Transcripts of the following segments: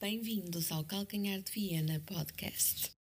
Bem-vindos ao Calcanhar de Viena Podcast.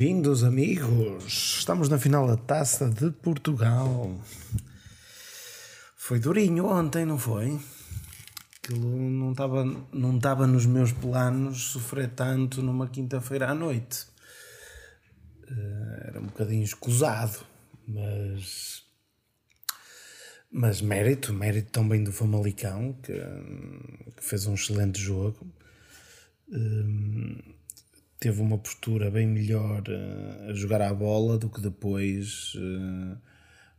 Bem-vindos, amigos. Estamos na final da Taça de Portugal. Foi durinho ontem, não foi? Aquilo não estava não estava nos meus planos sofrer tanto numa quinta-feira à noite. Eh, era um bocadinho escusado, mas mas mérito, mérito também do Famalicão, que, que fez um excelente jogo. Um, teve uma postura bem melhor uh, a jogar à bola do que depois uh,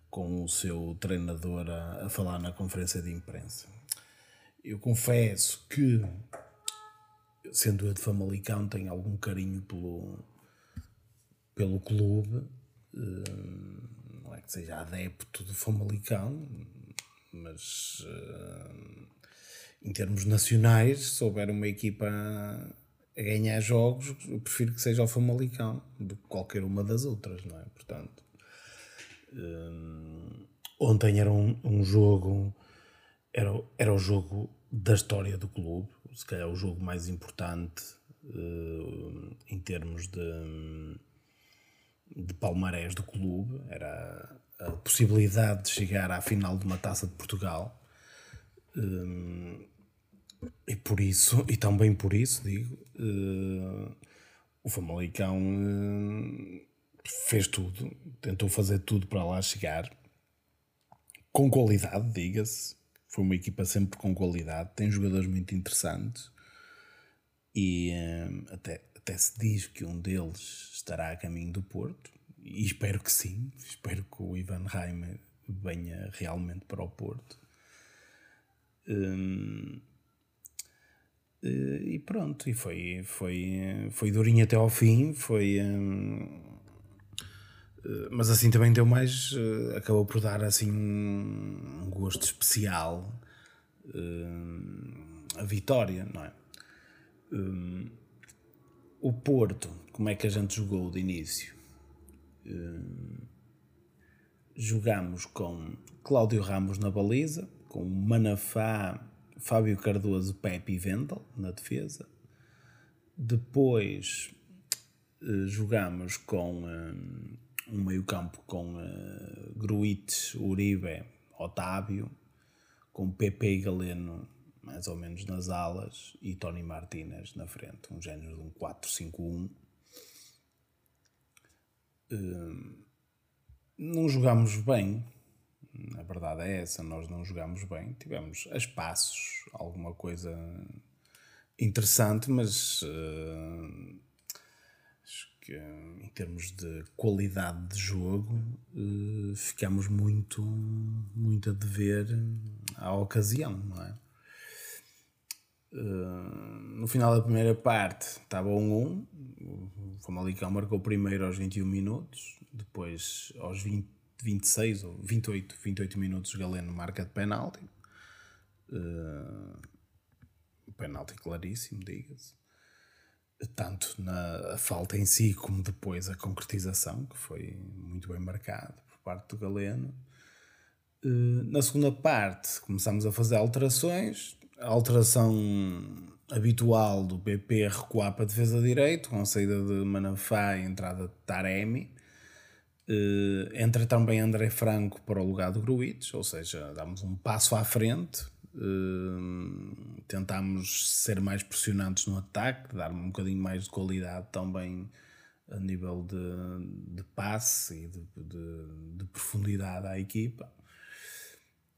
com o seu treinador a, a, falar na conferência de imprensa. Eu confesso que, sendo eu de Famalicão, tenho algum carinho pelo, pelo clube, uh, não é que seja adepto do Famalicão, mas em termos nacionais, se houver uma equipa a ganhar jogos, eu prefiro que seja o Famalicão do que qualquer uma das outras, não é? Portanto, um, ontem era um, um, jogo, era, era o jogo da história do clube, se calhar o jogo mais importante uh, em termos de, de palmarés do clube, era a possibilidade de chegar à final de uma taça de Portugal. Um, e por isso, e também por isso, digo, uh, o Famalicão uh, fez tudo, tentou fazer tudo para lá chegar, com qualidade, diga-se. Foi uma equipa sempre com qualidade, tem jogadores muito interessantes e uh, até, até se diz que um deles estará a caminho do Porto, e espero que sim, espero que o Ivan Reimer venha realmente para o Porto. E pronto, e foi, foi, foi durinho até ao fim, foi. Hum, eh, mas assim também deu mais. Eh, acabou por dar assim um gosto especial hum, a vitória, não é? Hum, o Porto, como é que a gente jogou de início? Jogamos com Cláudio Ramos na baliza, com Manafá Fábio Cardoso, Pepe e Vendel na defesa. Depois uh, jogamos com um, um meio-campo com uh, Gruites, Uribe, Otávio, com Pepe e Galeno mais ou menos nas alas e Tony Martínez na frente, um género de um 4-5-1. Uh, não jogámos bem, a verdade é essa, nós não jogámos bem, tivemos a espaços alguma coisa interessante, mas uh, acho que em termos de qualidade de jogo uh, ficamos muito, muito a dever à ocasião, não é? Uh, no final da primeira parte estava um 1, Famalicão marcou primeiro aos 21 minutos, depois aos 20, 26 ou 28, 28 minutos Galeno marca de penalti. Uh, penalti claríssimo, diga-se. Tanto na falta em si como depois a concretização, que foi muito bem marcado por parte do Galeno. Uh, na segunda parte começámos a fazer alterações. A alteração habitual do PP recuar para a defesa direito, com a saída de Manafá e entrada de Taremi. Uh, entra também André Franco para o lugar do Gruites, ou seja, damos um passo à frente, uh, tentamos ser mais pressionantes no ataque, dar um bocadinho mais de qualidade também a nível de, de passe e de, de, de profundidade à equipa.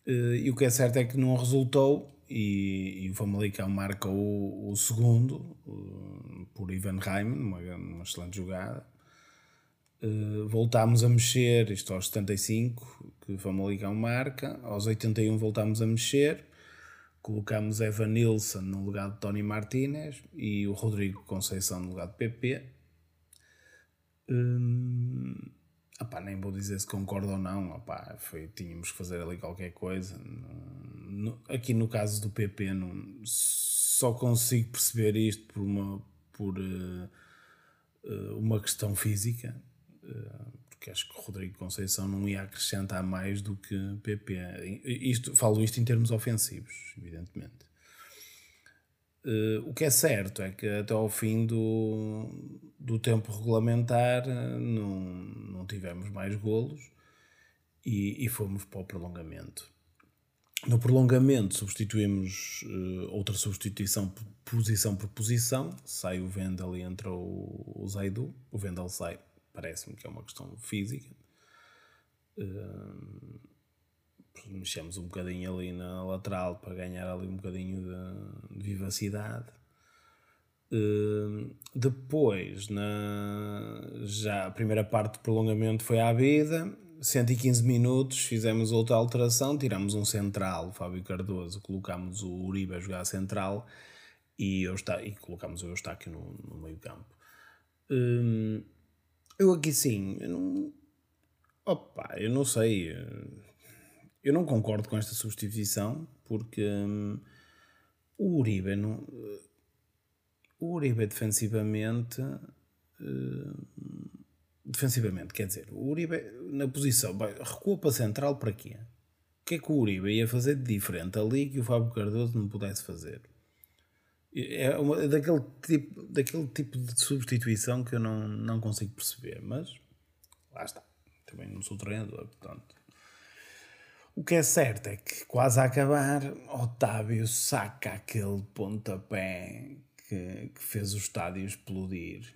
Uh, e o que é certo é que não resultou e, e o Famalicão marca o, o segundo por Ivan Reimann, uma, uma excelente jogada. Uh, voltámos a mexer, isto aos 75, que o Famalicão marca, aos 81 voltámos a mexer, colocámos Evan Nilsson no lugar de Tony Martinez e o Rodrigo Conceição no lugar de PP. Um, opá, nem vou dizer se concordo ou não, opá, foi, tínhamos que fazer ali qualquer coisa. No, aqui no caso do PP, não, só consigo perceber isto por uma, por, uh, uh, uma questão física, porque acho que o Rodrigo Conceição não ia acrescentar mais do que PP. Isto, falo isto em termos ofensivos, evidentemente. Uh, o que é certo é que até ao fim do, do tempo regulamentar não, não tivemos mais golos e, e fomos para o prolongamento. No prolongamento substituímos uh, outra substituição posição por posição, sai o Vendel e entra o, o Zaidu. O Vendel sai, parece-me que é uma questão física. Uh, mexemos um bocadinho ali na lateral para ganhar ali um bocadinho de, de vivacidade. Uh, depois, na, já a primeira parte do prolongamento foi à vida, 115 minutos, fizemos outra alteração, tiramos um central, Fábio Cardoso, colocámos o Uribe a jogar central e, eu está, e colocámos o Eustáquio no, no meio campo. Uh, eu aqui sim, eu não, opa, eu não sei, eu não concordo com esta substituição porque hum, o Uribe não, o Uribe defensivamente hum, defensivamente, quer dizer, o Uribe na posição recua para central para quê? O que é que o Uribe ia fazer de diferente ali que o Fábio Cardoso não pudesse fazer? É uma, daquele, tipo, daquele tipo de substituição que eu não, não consigo perceber, mas lá está. Também não sou treinador, portanto. O que é certo é que, quase a acabar, Otávio saca aquele pontapé que, que fez o estádio explodir.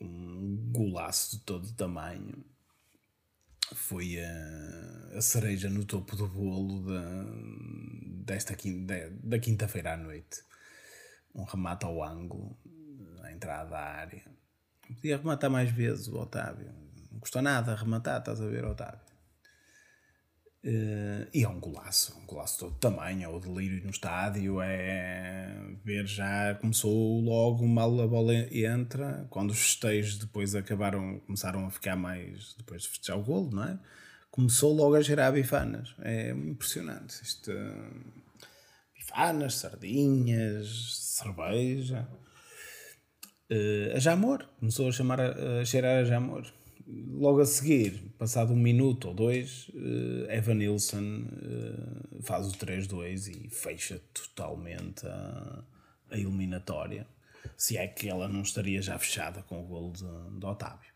Um golaço de todo tamanho. Foi a, a cereja no topo do bolo de, desta da quinta-feira à noite. Um remate ao ângulo, à entrada da área. Podia rematar mais vezes o Otávio. Não custa nada rematar, estás a ver, Otávio. Uh, e é um golaço, um golaço todo tamanho, é o delírio no estádio, é ver já, começou logo mal a bola entra, quando os festejos depois acabaram, começaram a ficar mais, depois de festejar o golo, não é? Começou logo a gerar bifanas, é impressionante, isto, bifanas, sardinhas, cerveja, uh, a Jamor, começou a chamar, a, cheirar a Jamor, logo a seguir, passado um minuto ou dois, uh, Evan Nilsson uh, faz o 3-2 e fecha totalmente a, a, eliminatória. Se é que ela não estaria já fechada com o golo de, de Otávio.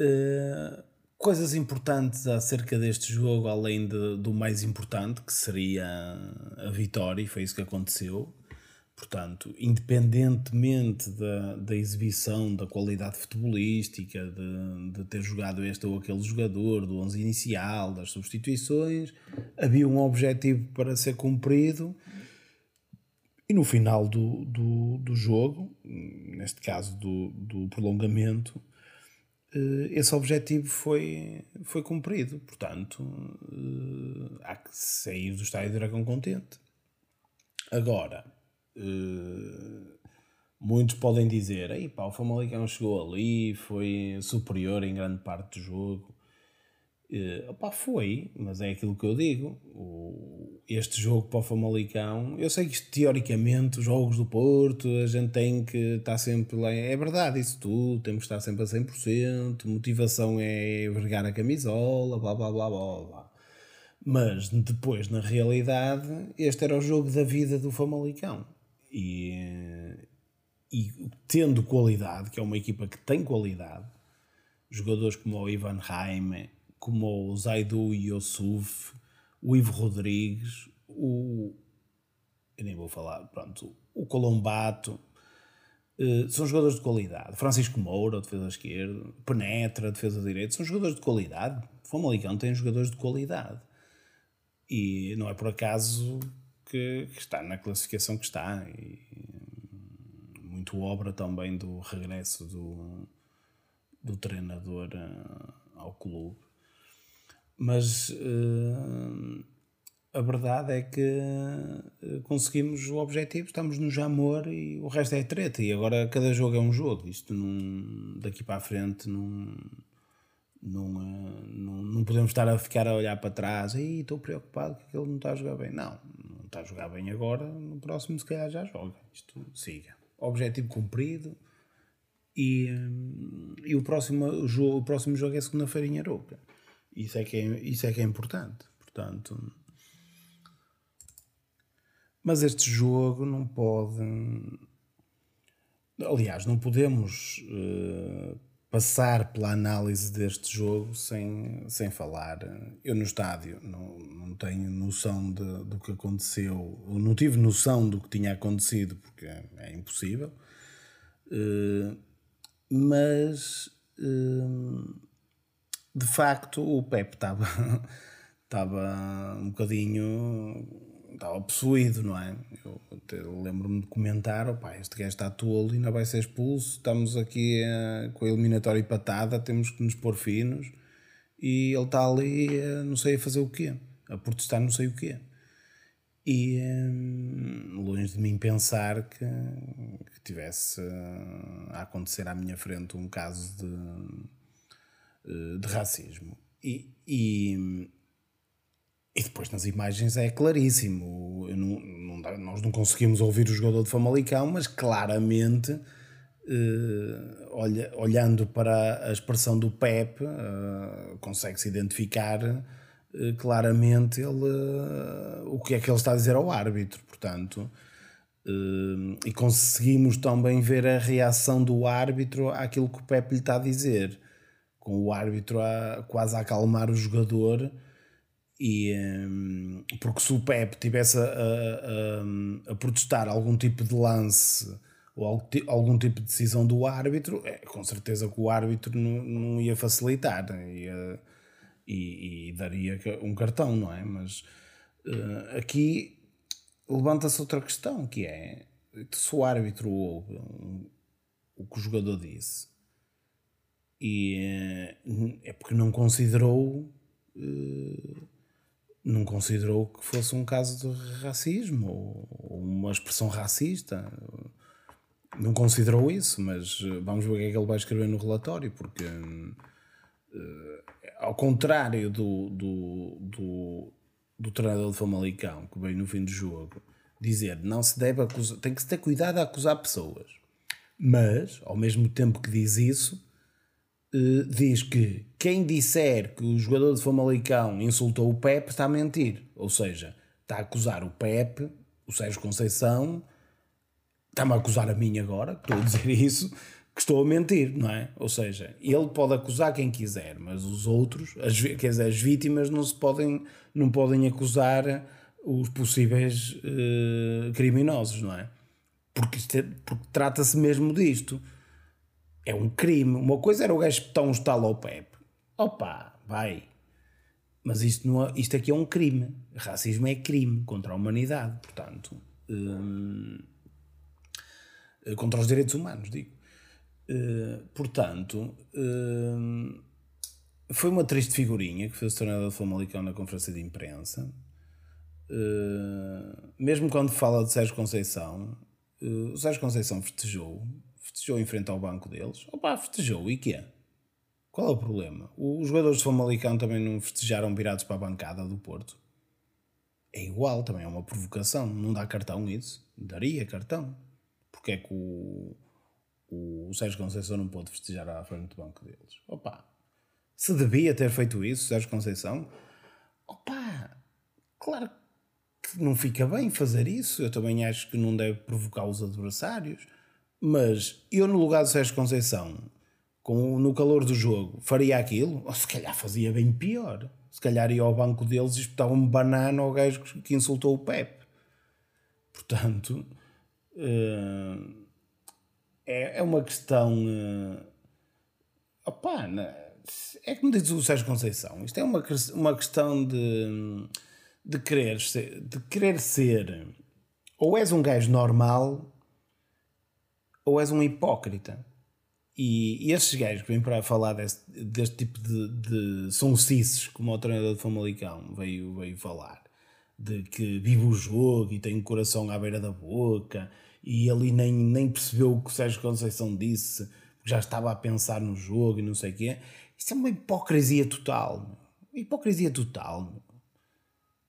Uh, coisas importantes acerca deste jogo, além de, do mais importante, que seria a vitória, e foi isso que aconteceu. Portanto, independentemente da, da exibição, da qualidade futebolística, de, de ter jogado este ou aquele jogador, do 11 inicial, das substituições, havia um objetivo para ser cumprido e no final do, do, do jogo, neste caso do, do prolongamento, esse objetivo foi, foi cumprido. Portanto, eh, há que sair do estádio Dragão contente. Agora, Uh, muitos podem dizer: Ei, pá, o Famalicão chegou ali, foi superior em grande parte do jogo. Uh, opá, foi, mas é aquilo que eu digo. O, este jogo para o Famalicão, eu sei que isto, teoricamente, os jogos do Porto, a gente tem que estar sempre lá. É verdade, isso tudo, temos que estar sempre a 100%. Motivação é vergar a camisola, blá blá blá blá blá. Mas depois, na realidade, este era o jogo da vida do Famalicão. E, e tendo qualidade, que é uma equipa que tem qualidade, jogadores como o Ivan Jaime como o Zaidu Yosuf, o Ivo Rodrigues, o. Eu nem vou falar, pronto, o Colombato. Uh, são jogadores de qualidade. Francisco Moura, defesa esquerda, Penetra, defesa direita, são jogadores de qualidade. Famalicão tem jogadores de qualidade. E não é por acaso que, que está na classificação que está. E, muito obra também do regresso do, do treinador uh, ao clube. Mas uh, a verdade é que eh, conseguimos o objetivo, estamos no Jamor e o resto é treta. E agora cada jogo é um jogo. Isto não, daqui para a frente não, não, não, não podemos estar a ficar a olhar para trás e estou preocupado que ele não está a jogar bem. Não, não está a jogar bem agora, no próximo se calhar já joga. Isto siga. Objetivo cumprido. E, e o, próximo, jogo, o próximo jogo é segunda-feira em Arouca. Isso é que é, isso é, que é importante. Portanto, mas este jogo não pode. Aliás, não podemos uh, passar pela análise deste jogo sem, sem falar. Eu no estádio não, não tenho noção de, do que aconteceu, não tive noção do que tinha acontecido, porque é impossível. Uh, mas. Uh, de facto o Pep estava estava um bocadinho estava possuído, não é? Eu, lembro-me de comentar, opá, este gajo está tolo e não vai ser expulso, estamos aqui uh, com a eliminatória empatada, temos que nos pôr finos e ele está ali, uh, não sei a fazer o quê, a protestar não sei o quê. E um, longe de mim pensar que, que tivesse uh, a acontecer à minha frente um caso de eh, de racismo. E, e, e, depois nas imagens é claríssimo. Não, não dá, nós não conseguimos ouvir o jogador de Famalicão, mas claramente, uh, olha, olhando para a expressão do Pep, uh, consegue-se identificar uh, claramente ele, o que é que ele está a dizer ao árbitro. Portanto, e conseguimos também ver a reação do árbitro àquilo que o Pep lhe está a dizer com o árbitro a quase a acalmar o jogador e um, porque se o Pep tivesse a, a, a, protestar algum tipo de lance ou algum tipo de decisão do árbitro, é, com certeza que o árbitro não, não ia facilitar ia, e, e, daria um cartão, não é? Mas uh, aqui levanta-se outra questão que é se o árbitro ouve o que o jogador disse e eh, é porque não considerou eh, não considerou que fosse um caso de racismo ou uma expressão racista. Não considerou isso mas eh, vamos ver o que é que ele vai escrever no relatório porque ao contrário do, do, do, do treinador de Famalicão que veio no fim do jogo dizer não se deve acusar tem que se ter cuidado a acusar pessoas. Mas ao mesmo tempo que diz isso uh, diz que quem disser que o jogador de Famalicão insultou o Pepe está a mentir. Ou seja, está a acusar o Pepe, o Sérgio Conceição, está-me a acusar a mim agora, que estou a dizer isso, que estou a mentir, não é? Ou seja, ele pode acusar quem quiser, mas os outros, as, quer dizer, as vítimas não se podem, não podem acusar os possíveis uh, criminosos, não é? Porque, é, porque trata-se mesmo disto é um crime. Uma coisa era o gajo espetar um estalo ao Pepe. Opa, vai. Mas isto, não, é, isto aqui é um crime. Racismo é crime contra a humanidade, portanto. Hum, eh, contra os direitos humanos, digo. Uh, portanto, uh, foi uma triste figurinha que fez o tornado de Famalicão na conferência de imprensa. Uh, mesmo quando fala de Sérgio Conceição, Uh, o Sérgio Conceição festejou, festejou em frente ao banco deles. Opa, festejou, e quê? Qual é o problema? Os jogadores de Famalicão também não festejaram virados para a bancada do Porto? É igual, também é uma provocação. Não dá cartão isso? Daria cartão. Porque é que o, o, Sérgio Conceição não pôde festejar à frente do banco deles? Opa, se devia ter feito isso, Sérgio Conceição, opa, claro que não fica bem fazer isso. Eu também acho que não deve provocar os adversários. Mas eu, no lugar do Sérgio Conceição, com, no calor do jogo, faria aquilo? Ou se calhar fazia bem pior. Se calhar ia ao banco deles e espetava um banana ao gajo que insultou o Pepe. Portanto, uh, é, é uma questão. Uh, opá, é como diz o Sérgio Conceição, isto é uma, uma questão de, de, querer ser, de querer ser ou és um gajo normal ou és um hipócrita. E, e estes gajos que vêm para falar deste, tipo de, de sonsices, como o treinador de Famalicão veio, veio falar, de que vive o jogo e tem o coração à beira da boca, e ali nem, nem percebeu o que o Sérgio Conceição disse, já estava a pensar no jogo e não sei o quê. Isso é uma hipocrisia total. Uma hipocrisia total.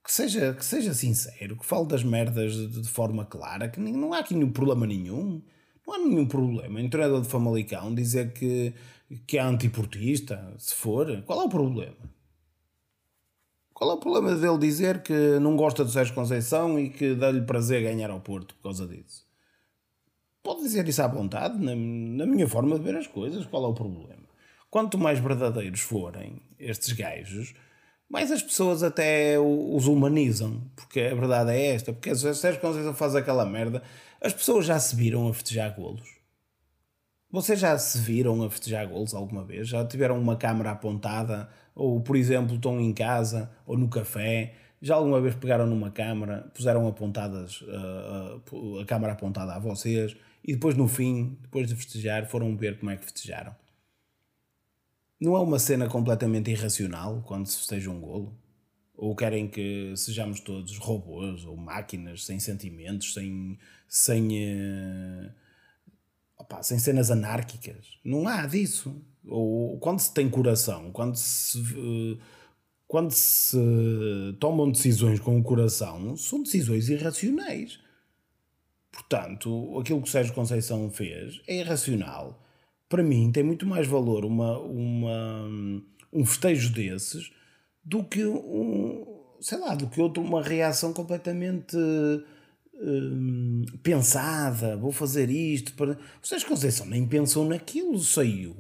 Que seja, que seja sincero, que fale das merdas de, de forma clara, que não há aqui nenhum problema nenhum. Não há nenhum problema em treinador de Famalicão dizer que, que é antiportista, se for. Qual é o problema? Qual é o problema dele dizer que não gosta do Sérgio Conceição e que dá-lhe prazer ganhar ao Porto por causa disso? Pode dizer isso à vontade, na, na minha forma de ver as coisas. Qual é o problema? Quanto mais verdadeiros forem estes gajos, mais as pessoas até os humanizam. Porque a verdade é esta. Porque se o Sérgio Conceição faz aquela merda, as pessoas já se viram a festejar golos? Vocês já se viram a festejar golos alguma vez? Já tiveram uma câmera apontada? Ou, por exemplo, estão em casa ou no café? Já alguma vez pegaram numa câmera, puseram apontadas, uh, a câmera apontada a vocês e depois no fim, depois de festejar, foram ver como é que festejaram? Não é uma cena completamente irracional quando se festeja um golo? Ou querem que sejamos todos robôs ou máquinas sem sentimentos, sem, sem, uh, sem cenas anárquicas? Não há disso. Ou quando se tem coração, quando se, uh, quando se tomam decisões com o coração, são decisões irracionais. Portanto, aquilo que o Sérgio Conceição fez é irracional. Para mim, tem muito mais valor uma, uma, um festejo desses do que um, sei lá, do que outro, uma reação completamente hum, pensada, vou fazer isto para. Vocês Conceição nem pensou naquilo, saiu.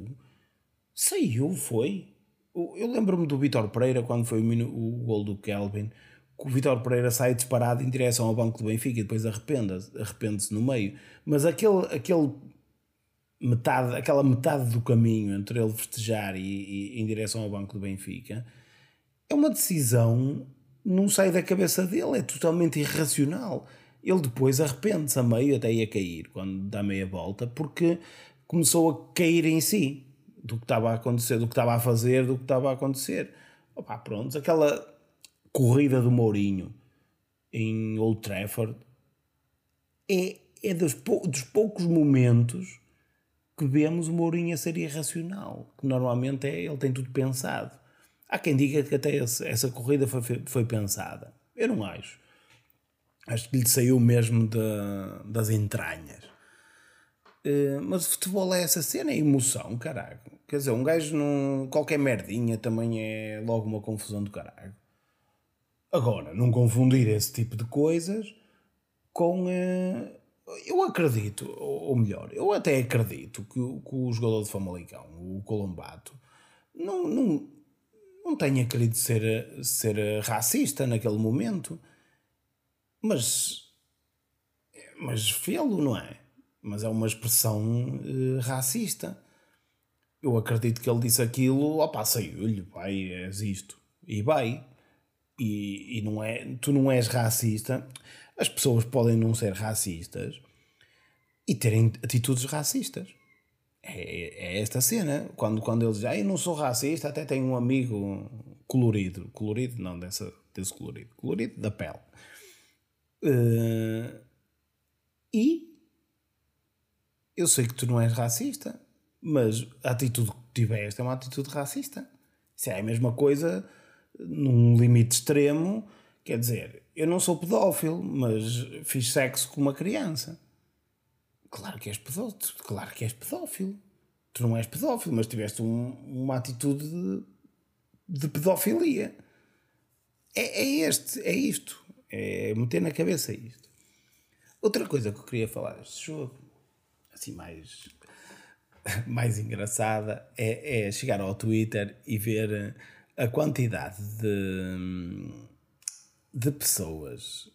Saiu, foi. Eu lembro-me do Vitor Pereira quando foi o, o gol do Kelvin, que o Vitor Pereira sai disparado em direção ao banco do Benfica e depois arrepende-se arrepende no meio. Mas aquele, aquele metade, aquela metade do caminho entre ele festejar e, e em direção ao banco do Benfica é uma decisão, não sai da cabeça dele, é totalmente irracional. Ele depois arrepende-se a meio, até ia cair, quando dá meia volta, porque começou a cair em si do que estava a acontecer, do que estava a fazer, do que estava a acontecer. Opa, pronto, aquela corrida do Mourinho em Old Trafford é, é dos, pou, dos poucos momentos que vemos o Mourinho a ser irracional, que normalmente é, ele tem tudo pensado. Há quem diga que até esse, essa corrida foi, foi pensada. Eu não acho. Acho que lhe saiu mesmo de, das entranhas. Uh, mas o futebol é essa cena, é emoção, caralho. Quer dizer, um gajo, não, qualquer merdinha também é logo uma confusão do caralho. Agora, não confundir esse tipo de coisas com. Uh, eu acredito, ou melhor, eu até acredito que, que o jogador de Famalicão, o Colombato, não, não, não tenha querido ser, ser racista naquele momento, mas, mas fê-lo, não é? Mas é uma expressão uh, racista. Eu acredito que ele disse aquilo, opá, saiu-lhe, vai, és isto. E vai. E, e não é, tu não és racista. As pessoas podem não ser racistas e terem atitudes racistas é, é esta cena. Quando, quando eles dizem, ah, eu não sou racista, até tenho um amigo colorido. Colorido, não, dessa, desse colorido. Colorido da pele. Uh, e eu sei que tu não és racista, mas a atitude que tiveste é uma atitude racista. Se é a mesma coisa, num limite extremo, quer dizer, eu não sou pedófilo, mas fiz sexo com uma criança. Claro que és pedófilo, claro que és pedófilo. Tu não és pedófilo, mas tiveste um, uma atitude de, de pedofilia. É, é, este, é isto. É meter na cabeça isto. Outra coisa que eu queria falar deste jogo, assim mais, mais engraçada, é, é chegar ao Twitter e ver a quantidade de, de pessoas,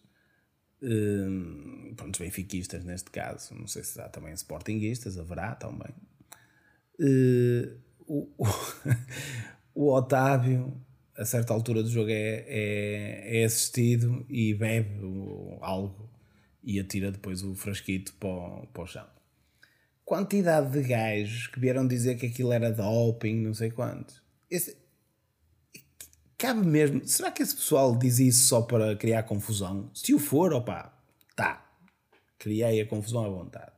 um, pronto, benfiquistas neste caso, não sei se há também sportinguistas, haverá também. Uh, o, o, o, Otávio, a certa altura do jogo, é, é, é assistido e bebe algo e atira depois o frasquito para o, para o chão. Quantidade de gajos que vieram dizer que aquilo era doping, não sei quantos. Esse, cabe mesmo. Será que esse pessoal diz isso só para criar confusão? Se o for, opá, tá. Criei a confusão à vontade.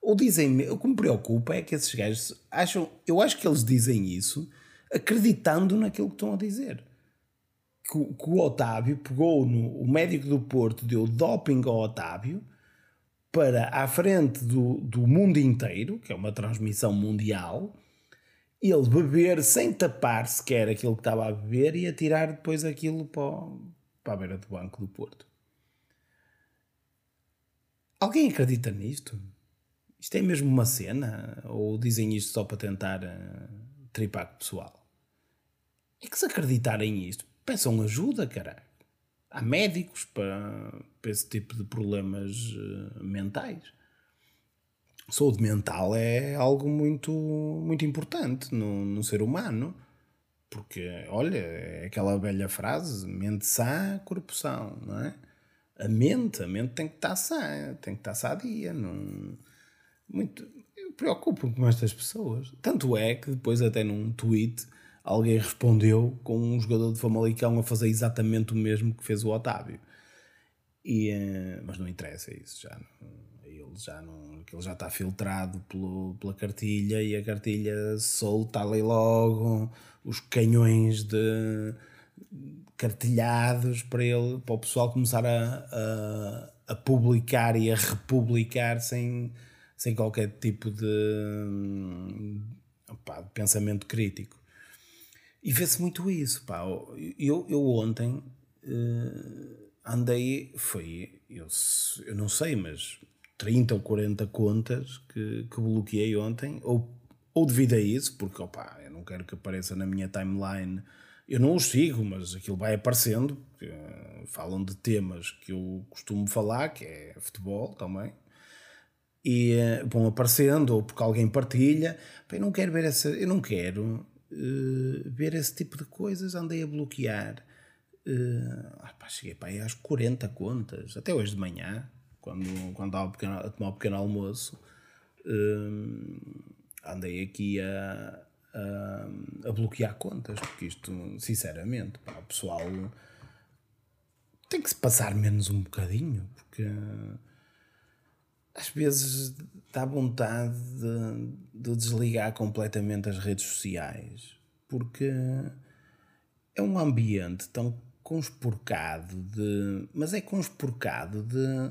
Ou dizem, o que me preocupa é que esses gajos acham, eu acho que eles dizem isso acreditando naquilo que estão a dizer. Que, que o Otávio pegou no. O médico do Porto deu doping ao Otávio para à frente do, do mundo inteiro, que é uma transmissão mundial, ele beber sem tapar sequer aquilo que estava a beber e atirar depois aquilo para, para a beira do banco do Porto. Alguém acredita nisto? Isto é mesmo uma cena? Ou dizem isto só para tentar uh, tripar o pessoal? É que se acreditarem nisto, peçam ajuda, caralho. Há médicos para, para esse tipo de problemas uh, mentais saúde mental é algo muito, muito importante no, no ser humano. Porque, olha, é aquela velha frase: mente sã, corpo são, não é? A mente, a mente tem que estar sã, tem que estar sadia. Não... Muito... Eu preocupo-me com estas pessoas. Tanto é que depois, até num tweet, alguém respondeu com um jogador de Famalicão a fazer exatamente o mesmo que fez o Otávio. E, eh, mas não interessa isso, já não já não, aquilo já está filtrado pelo, pela cartilha e a cartilha solta ali logo os canhões de cartilhados para ele, para o pessoal começar a, a, a publicar e a republicar sem, sem qualquer tipo de, opa, de pensamento crítico. E vê-se muito isso. Pá. Eu, eu ontem uh, andei, foi, eu, eu não sei, mas 30 ou 40 contas que, que bloqueei ontem, ou, ou devido a isso, porque opa, eu não quero que apareça na minha timeline. Eu não os sigo, mas aquilo vai aparecendo. Porque, uh, falam de temas que eu costumo falar, que é futebol também. E uh, vão aparecendo, ou porque alguém partilha. eu não quero ver essa. Eu não quero uh, ver esse tipo de coisas. Andei a bloquear. Uh, pá, cheguei para aí às 40 contas, até hoje de manhã quando, quando estava pequeno, a tomar um pequeno almoço, um, andei aqui a, a, a, bloquear contas, porque isto, sinceramente, o pessoal tem que se passar menos um bocadinho, porque às vezes dá vontade de, de desligar completamente as redes sociais, porque é um ambiente tão conspurcado de. Mas é conspurcado de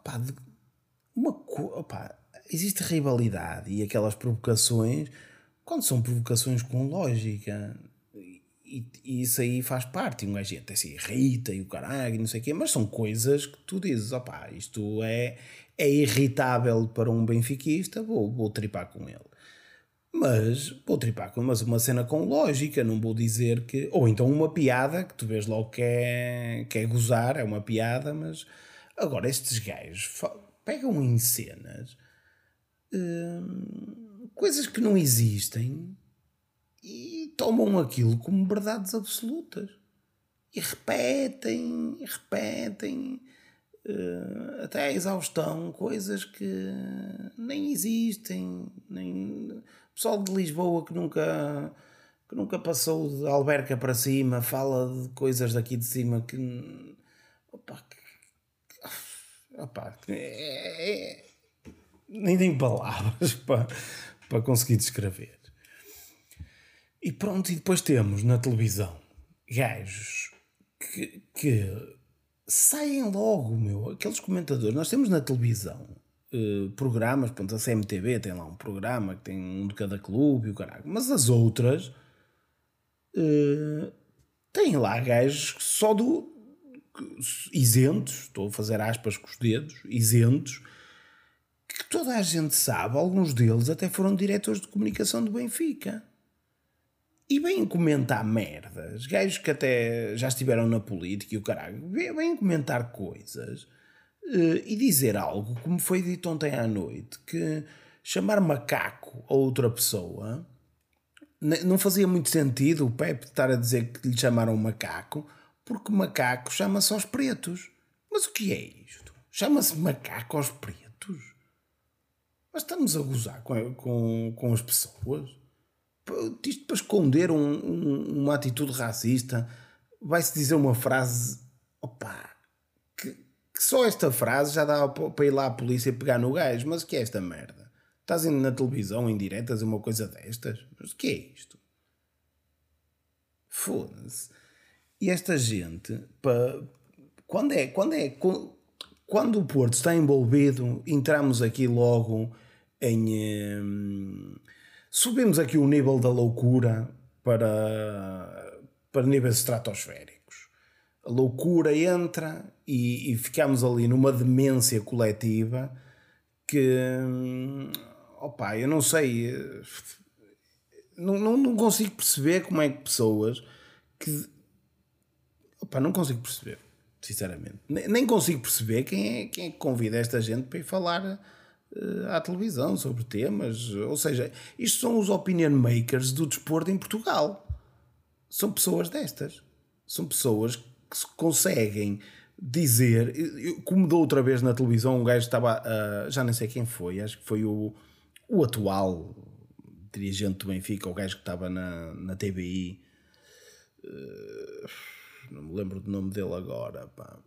opá, de, uma, existe rivalidade e aquelas provocações, quando são provocações com lógica, e, e isso aí faz parte, um gajo até se irrita e o caralho, não sei o quê, mas são coisas que tu dizes, opá, isto é, é irritável para um benfiquista, vou, vou tripar com ele. Mas vou tripar com mas uma cena com lógica, não vou dizer que. Ou então uma piada que tu vês logo que é, que é gozar, é uma piada, mas Agora, estes gajos pegam em cenas hum, coisas que não existem e tomam aquilo como verdades absolutas e repetem, repetem uh, até à exaustão coisas que nem existem. Nem... Pessoal de Lisboa que nunca, que nunca passou de Alberca para cima fala de coisas daqui de cima que, opa, que Opa, é, é, nem tenho palavras para, para conseguir descrever. E pronto, e depois temos na televisão gajos que, que saem logo, meu. Aqueles comentadores, nós temos na televisão uh, programas, pronto, a CMTV tem lá um programa que tem um de cada clube e o caralho, mas as outras uh, têm lá gajos só do isentos, estou a fazer aspas com os dedos, isentos, que toda a gente sabe, alguns deles até foram diretores de comunicação do Benfica. E vêm comentar merdas, gajos que até já estiveram na política e o caralho, vêm comentar coisas uh, e dizer algo, como foi dito ontem à noite, que chamar macaco a outra pessoa não fazia muito sentido o Pepe estar a dizer que lhe chamaram macaco, porque macaco chama-se aos pretos. Mas o que é isto? Chama-se macaco aos pretos? Mas estamos a gozar com, com, com as pessoas? isto para esconder um, um, uma atitude racista, vai-se dizer uma frase, opa, que, que, só esta frase já dá para ir lá à polícia pegar no gajo, mas o que é esta merda? Estás indo na televisão em diretas uma coisa destas? Mas o que é isto? Foda-se. E esta gente, para, quando é, quando é, quando o Porto está envolvido, entramos aqui logo em. Hum, subimos aqui o nível da loucura para, para níveis estratosféricos. A loucura entra e, e ficamos ali numa demência coletiva que. Opa, eu não sei. Não, não, não consigo perceber como é que pessoas que. Opa, não consigo perceber, sinceramente. Nem, consigo perceber quem é, quem é que convida esta gente para ir falar eh, à televisão sobre temas. Ou seja, isto são os opinion makers do desporto em Portugal. São pessoas destas. São pessoas que se conseguem dizer, como da outra vez na televisão, um gajo estava, uh, já nem sei quem foi, acho que foi o, o atual dirigente do Benfica, o gajo que estava na, na TBI, uh, eh, não me lembro do nome dele agora, pá.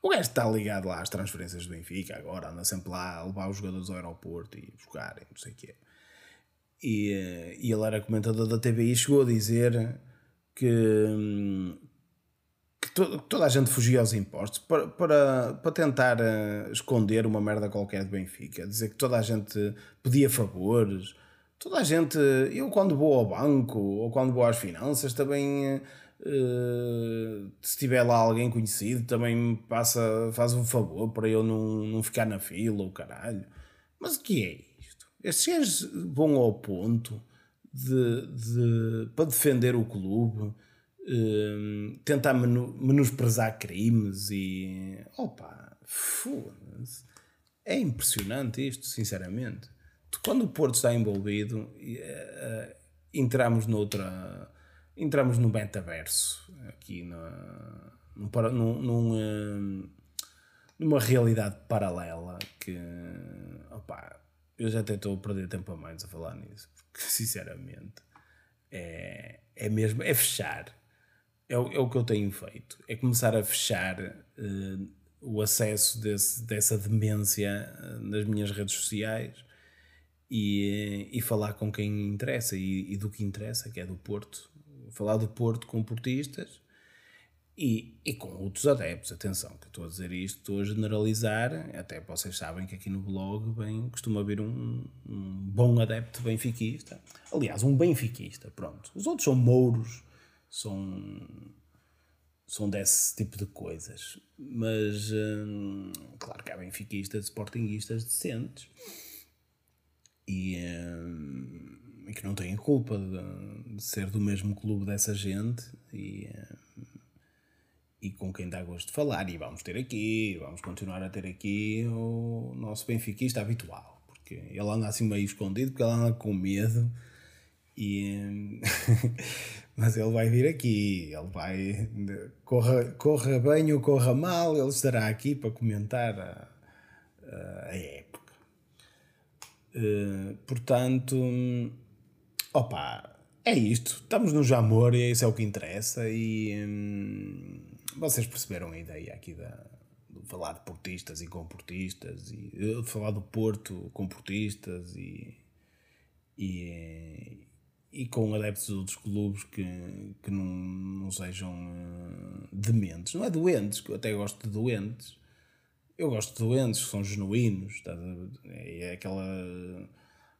O gajo está ligado lá às transferências do Benfica agora, anda sempre lá a levar os jogadores ao aeroporto e buscarem, não sei o quê. E, eh, e ele era comentador da TVI e chegou a dizer que, hum, que, to, toda a gente fugia aos impostos para, para, para tentar uh, esconder uma merda qualquer de Benfica. Dizer que toda a gente pedia favores. Toda a gente, eu quando vou ao banco ou quando vou às finanças também uh, se tiver lá alguém conhecido, também me passa, faz um favor para eu não, não ficar na fila ou caralho. Mas o que é isto? Estes gajos vão ao ponto de, de, para defender o clube, uh, tentar menu, menosprezar crimes e. opa, foda-se. É impressionante isto, sinceramente. Quando o Porto está envolvido, uh, entramos noutra entramos no metaverso, aqui na, num, num, eh, numa realidade paralela que opa, eu já até estou a perder tempo a mais a falar nisso, porque sinceramente é, é mesmo, é fechar. É o, é o que eu tenho feito, é começar a fechar uh, o acesso desse, dessa demência uh, nas minhas redes sociais e, e falar com quem interessa e, e do que interessa, que é do Porto, falar do Porto com portistas e, e com outros adeptos. Atenção, que eu estou a dizer isto, estou a generalizar, até vocês sabem que aqui no blog bem, costuma haver um, um bom adepto benfiquista. Aliás, um benfiquista, pronto. Os outros são mouros, são, são desse tipo de coisas. Mas, hum, claro que há benfiquistas, sportinguistas decentes. E... Hum, que não têm culpa de, de, ser do mesmo clube dessa gente e, eh, e com quem dá gosto de falar. E vamos ter aqui, vamos continuar a ter aqui o nosso benfiquista habitual, porque ele anda assim meio escondido, porque ele anda com medo. E, mas ele vai vir aqui, ele vai, corra, corra bem ou corra mal, ele estará aqui para comentar a, a época. Uh, portanto, Opa, é isto. Estamos no Jamor e isso é o que interessa. E hum, vocês perceberam a ideia aqui da, falar de portistas e com portistas, e de falar do Porto com portistas e, e, e com adeptos de outros clubes que, que não, não sejam uh, dementes. Não é doentes, que eu até gosto de doentes. Eu gosto de doentes que são genuínos. Tá? É aquela,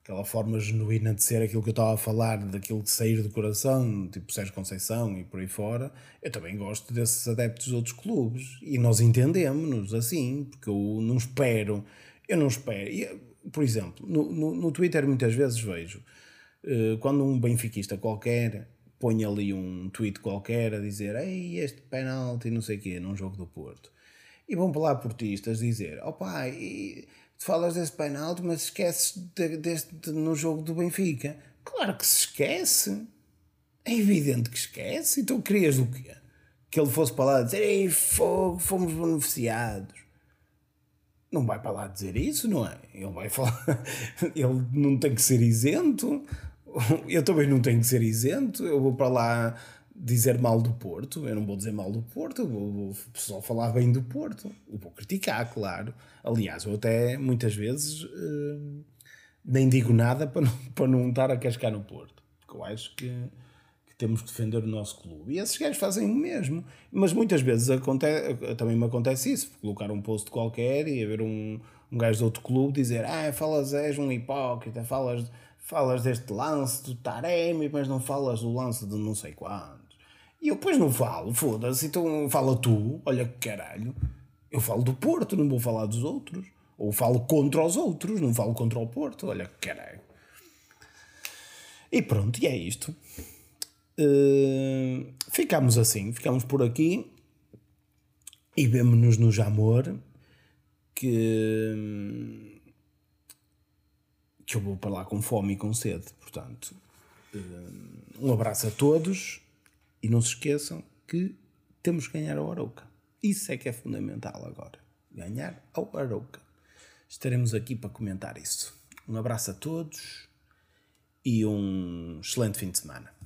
aquela forma genuína de ser aquilo que eu estava a falar, daquilo de sair do coração, tipo Sérgio Conceição e por aí fora. Eu também gosto desses adeptos de outros clubes. E nós entendemos-nos assim, porque eu não espero. Eu não espero. E, por exemplo, no, no, no Twitter muitas vezes vejo eh, quando um benfiquista qualquer põe ali um tweet qualquer a dizer ei, este penalti, não sei o quê, num jogo do Porto. E vão para lá portistas dizer, ó oh, pai, tu falas desse penalti, mas esqueces de, deste no jogo do Benfica. Claro que se esquece. É evidente que esquece. Então querias o quê? Que ele fosse para lá dizer, ei, fogo, fomos beneficiados. Não vai para lá dizer isso, não é? Ele vai falar. ele não tem que ser isento eu também não tenho que ser isento, eu vou para lá dizer mal do Porto, eu não vou dizer mal do Porto, vou, vou só falar bem do Porto, eu vou criticar, claro. Aliás, eu até muitas vezes uh, nem digo nada para não, para não estar a cascar no Porto, porque eu acho que, que temos que defender o nosso clube. E esses gajos fazem o mesmo, mas muitas vezes acontece, também me acontece isso, colocar um post qualquer e haver um, um gajo de outro clube dizer ah, falas, és um hipócrita, falas falas deste lance do Taremi, mas não falas do lance de não sei quantos. E eu depois não falo, foda-se, então fala tu, olha que caralho. Eu falo do Porto, não vou falar dos outros. Ou falo contra os outros, não falo contra o Porto, olha que caralho. E pronto, e é isto. Uh, ficamos assim, ficamos por aqui e vemo-nos no Jamor que que eu vou para lá com fome e com sede. Portanto, eh, um abraço a todos e não se esqueçam que temos que ganhar ao Arouca. Isso é que é fundamental agora. Ganhar ao Arouca. Estaremos aqui para comentar isso. Um abraço a todos e um excelente fim de semana.